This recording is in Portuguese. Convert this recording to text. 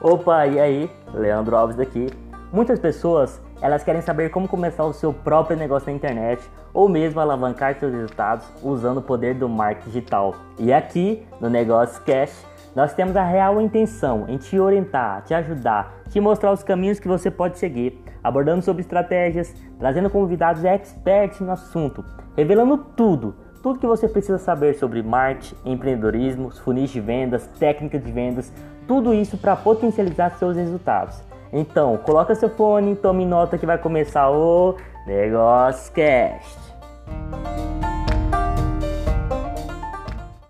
Opa, e aí? Leandro Alves daqui. Muitas pessoas, elas querem saber como começar o seu próprio negócio na internet ou mesmo alavancar seus resultados usando o poder do marketing digital. E aqui, no Negócio Cash, nós temos a real intenção em te orientar, te ajudar, te mostrar os caminhos que você pode seguir, abordando sobre estratégias, trazendo convidados experts no assunto, revelando tudo tudo que você precisa saber sobre marketing, empreendedorismo, funis de vendas, técnicas de vendas, tudo isso para potencializar seus resultados. Então, coloca seu fone, tome nota que vai começar o Negócio Cast.